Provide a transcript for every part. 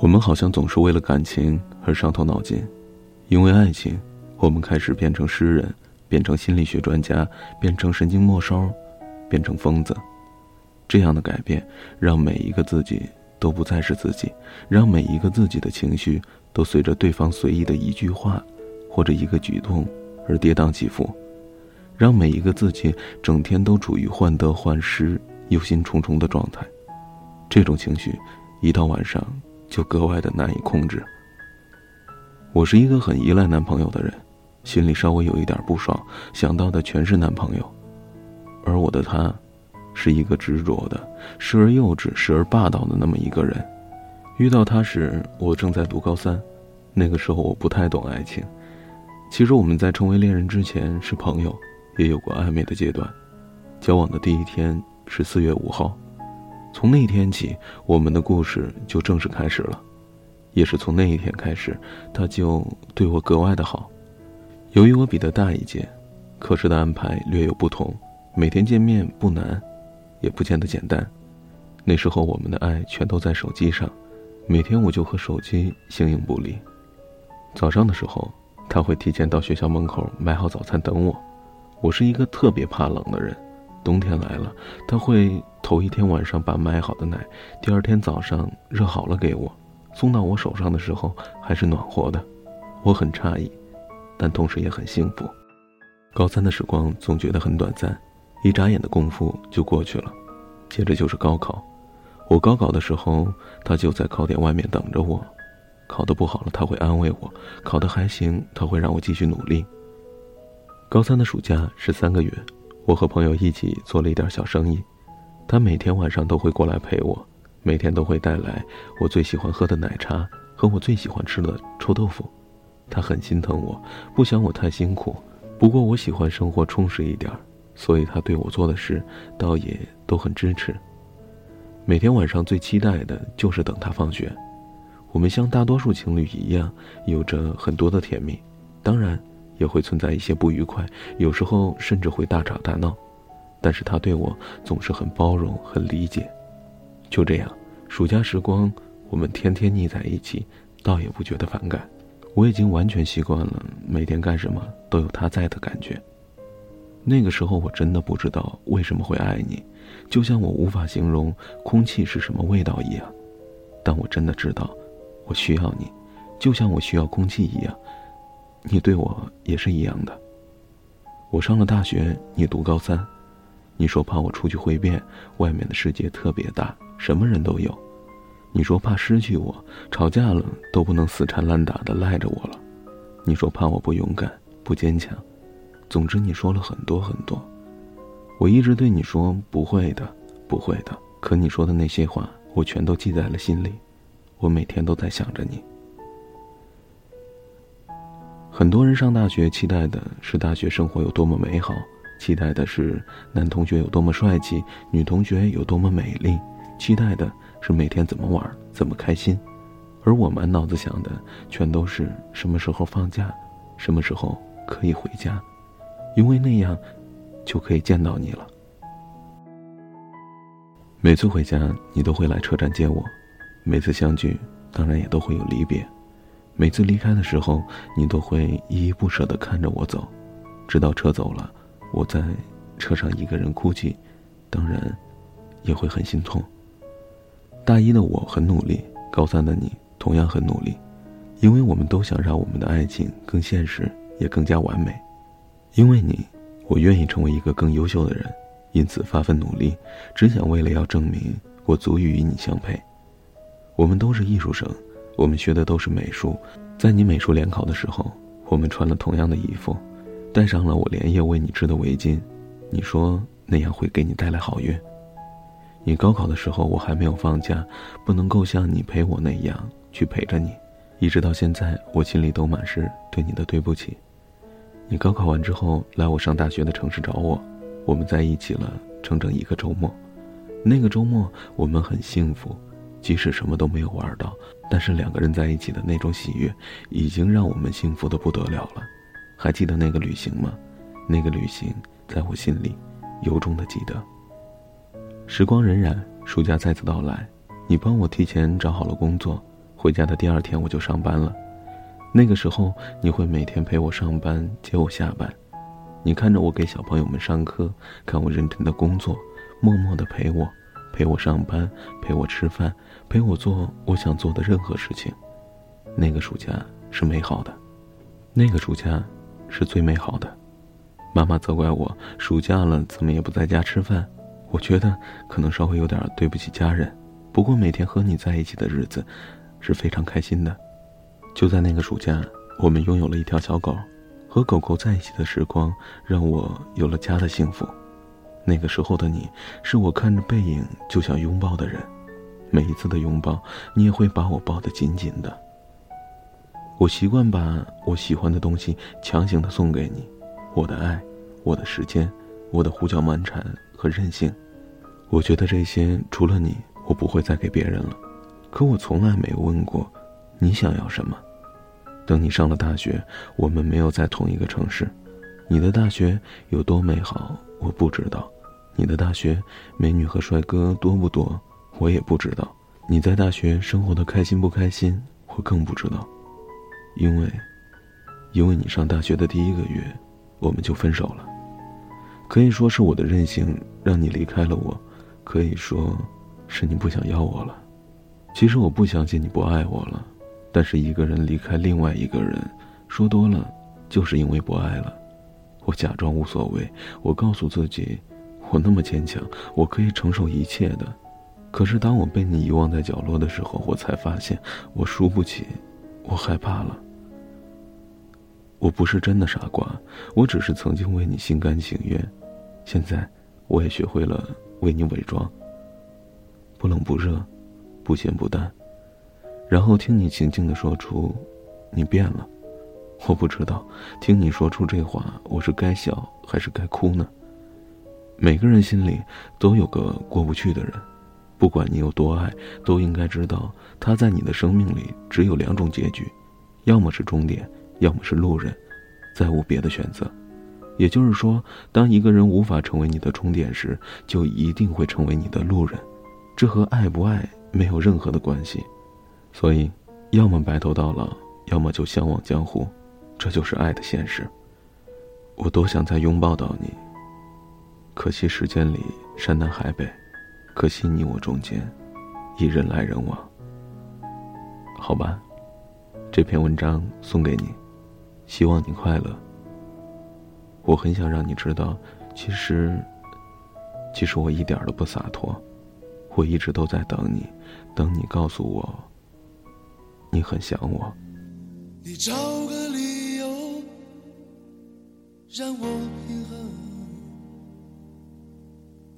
我们好像总是为了感情而伤透脑筋，因为爱情，我们开始变成诗人，变成心理学专家，变成神经末梢，变成疯子。这样的改变，让每一个自己都不再是自己，让每一个自己的情绪都随着对方随意的一句话，或者一个举动而跌宕起伏，让每一个自己整天都处于患得患失、忧心忡忡的状态。这种情绪，一到晚上。就格外的难以控制。我是一个很依赖男朋友的人，心里稍微有一点不爽，想到的全是男朋友。而我的他，是一个执着的、时而幼稚、时而霸道的那么一个人。遇到他时，我正在读高三，那个时候我不太懂爱情。其实我们在成为恋人之前是朋友，也有过暧昧的阶段。交往的第一天是四月五号。从那天起，我们的故事就正式开始了。也是从那一天开始，他就对我格外的好。由于我比他大一届，课时的安排略有不同，每天见面不难，也不见得简单。那时候我们的爱全都在手机上，每天我就和手机形影不离。早上的时候，他会提前到学校门口买好早餐等我。我是一个特别怕冷的人。冬天来了，他会头一天晚上把买好的奶，第二天早上热好了给我，送到我手上的时候还是暖和的，我很诧异，但同时也很幸福。高三的时光总觉得很短暂，一眨眼的功夫就过去了，接着就是高考。我高考的时候，他就在考点外面等着我，考得不好了他会安慰我，考得还行他会让我继续努力。高三的暑假是三个月。我和朋友一起做了一点小生意，他每天晚上都会过来陪我，每天都会带来我最喜欢喝的奶茶和我最喜欢吃的臭豆腐。他很心疼我，不想我太辛苦。不过我喜欢生活充实一点，所以他对我做的事倒也都很支持。每天晚上最期待的就是等他放学，我们像大多数情侣一样，有着很多的甜蜜，当然。也会存在一些不愉快，有时候甚至会大吵大闹，但是他对我总是很包容、很理解。就这样，暑假时光，我们天天腻在一起，倒也不觉得反感。我已经完全习惯了每天干什么都有他在的感觉。那个时候我真的不知道为什么会爱你，就像我无法形容空气是什么味道一样，但我真的知道，我需要你，就像我需要空气一样。你对我也是一样的。我上了大学，你读高三，你说怕我出去会变，外面的世界特别大，什么人都有。你说怕失去我，吵架了都不能死缠烂打的赖着我了。你说怕我不勇敢、不坚强，总之你说了很多很多。我一直对你说不会的，不会的。可你说的那些话，我全都记在了心里，我每天都在想着你。很多人上大学期待的是大学生活有多么美好，期待的是男同学有多么帅气，女同学有多么美丽，期待的是每天怎么玩，怎么开心。而我满脑子想的全都是什么时候放假，什么时候可以回家，因为那样就可以见到你了。每次回家，你都会来车站接我；每次相聚，当然也都会有离别。每次离开的时候，你都会依依不舍地看着我走，直到车走了，我在车上一个人哭泣，当然，也会很心痛。大一的我很努力，高三的你同样很努力，因为我们都想让我们的爱情更现实，也更加完美。因为你，我愿意成为一个更优秀的人，因此发奋努力，只想为了要证明我足以与你相配。我们都是艺术生。我们学的都是美术，在你美术联考的时候，我们穿了同样的衣服，戴上了我连夜为你织的围巾。你说那样会给你带来好运。你高考的时候，我还没有放假，不能够像你陪我那样去陪着你，一直到现在，我心里都满是对你的对不起。你高考完之后来我上大学的城市找我，我们在一起了整整一个周末，那个周末我们很幸福。即使什么都没有玩到，但是两个人在一起的那种喜悦，已经让我们幸福的不得了了。还记得那个旅行吗？那个旅行在我心里，由衷的记得。时光荏苒，暑假再次到来，你帮我提前找好了工作，回家的第二天我就上班了。那个时候你会每天陪我上班，接我下班。你看着我给小朋友们上课，看我认真的工作，默默的陪我，陪我上班，陪我吃饭，陪我做我想做的任何事情。那个暑假是美好的，那个暑假是最美好的。妈妈责怪我暑假了怎么也不在家吃饭，我觉得可能稍微有点对不起家人。不过每天和你在一起的日子是非常开心的。就在那个暑假，我们拥有了一条小狗。和狗狗在一起的时光，让我有了家的幸福。那个时候的你，是我看着背影就想拥抱的人。每一次的拥抱，你也会把我抱得紧紧的。我习惯把我喜欢的东西强行的送给你，我的爱，我的时间，我的胡搅蛮缠和任性。我觉得这些除了你，我不会再给别人了。可我从来没问过，你想要什么。等你上了大学，我们没有在同一个城市。你的大学有多美好，我不知道；你的大学美女和帅哥多不多，我也不知道。你在大学生活的开心不开心，我更不知道。因为，因为你上大学的第一个月，我们就分手了。可以说是我的任性让你离开了我，可以说，是你不想要我了。其实我不相信你不爱我了。但是一个人离开另外一个人，说多了，就是因为不爱了。我假装无所谓，我告诉自己，我那么坚强，我可以承受一切的。可是当我被你遗忘在角落的时候，我才发现我输不起，我害怕了。我不是真的傻瓜，我只是曾经为你心甘情愿，现在我也学会了为你伪装。不冷不热，不咸不淡。然后听你静静的说出，你变了，我不知道，听你说出这话，我是该笑还是该哭呢？每个人心里都有个过不去的人，不管你有多爱，都应该知道他在你的生命里只有两种结局，要么是终点，要么是路人，再无别的选择。也就是说，当一个人无法成为你的终点时，就一定会成为你的路人，这和爱不爱没有任何的关系。所以，要么白头到老，要么就相忘江湖，这就是爱的现实。我多想再拥抱到你，可惜时间里山南海北，可惜你我中间，一人来人往。好吧，这篇文章送给你，希望你快乐。我很想让你知道，其实，其实我一点都不洒脱，我一直都在等你，等你告诉我。你很想我。你找个理由让我平衡，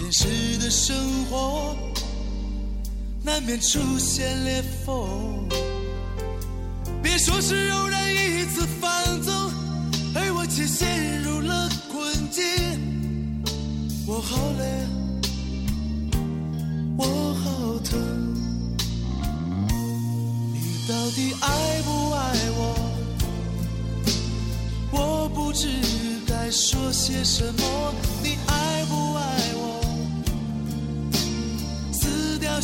现实的生活难免出现裂缝。别说是偶然一次放纵，而我却陷入了困境。我好累，我好疼，你到底爱不爱我？不知该说些什么，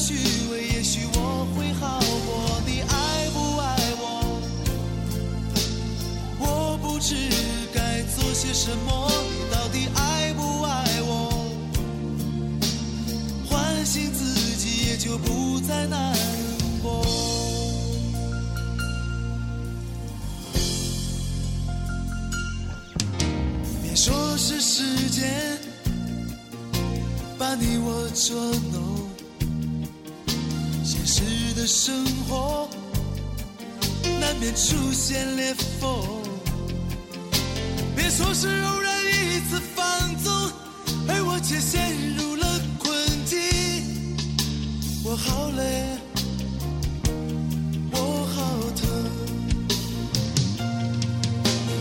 虚伪，也许我会好过。你爱不爱我？我不知该做些什么，你到底爱不爱我？唤醒自己，也就不再难过。说是时间把你我捉弄，现实的生活难免出现裂缝别说是偶然一次放纵而我却陷入了困境我好累我好疼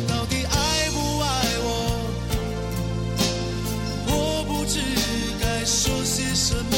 到底爱不爱我我不知该说些什么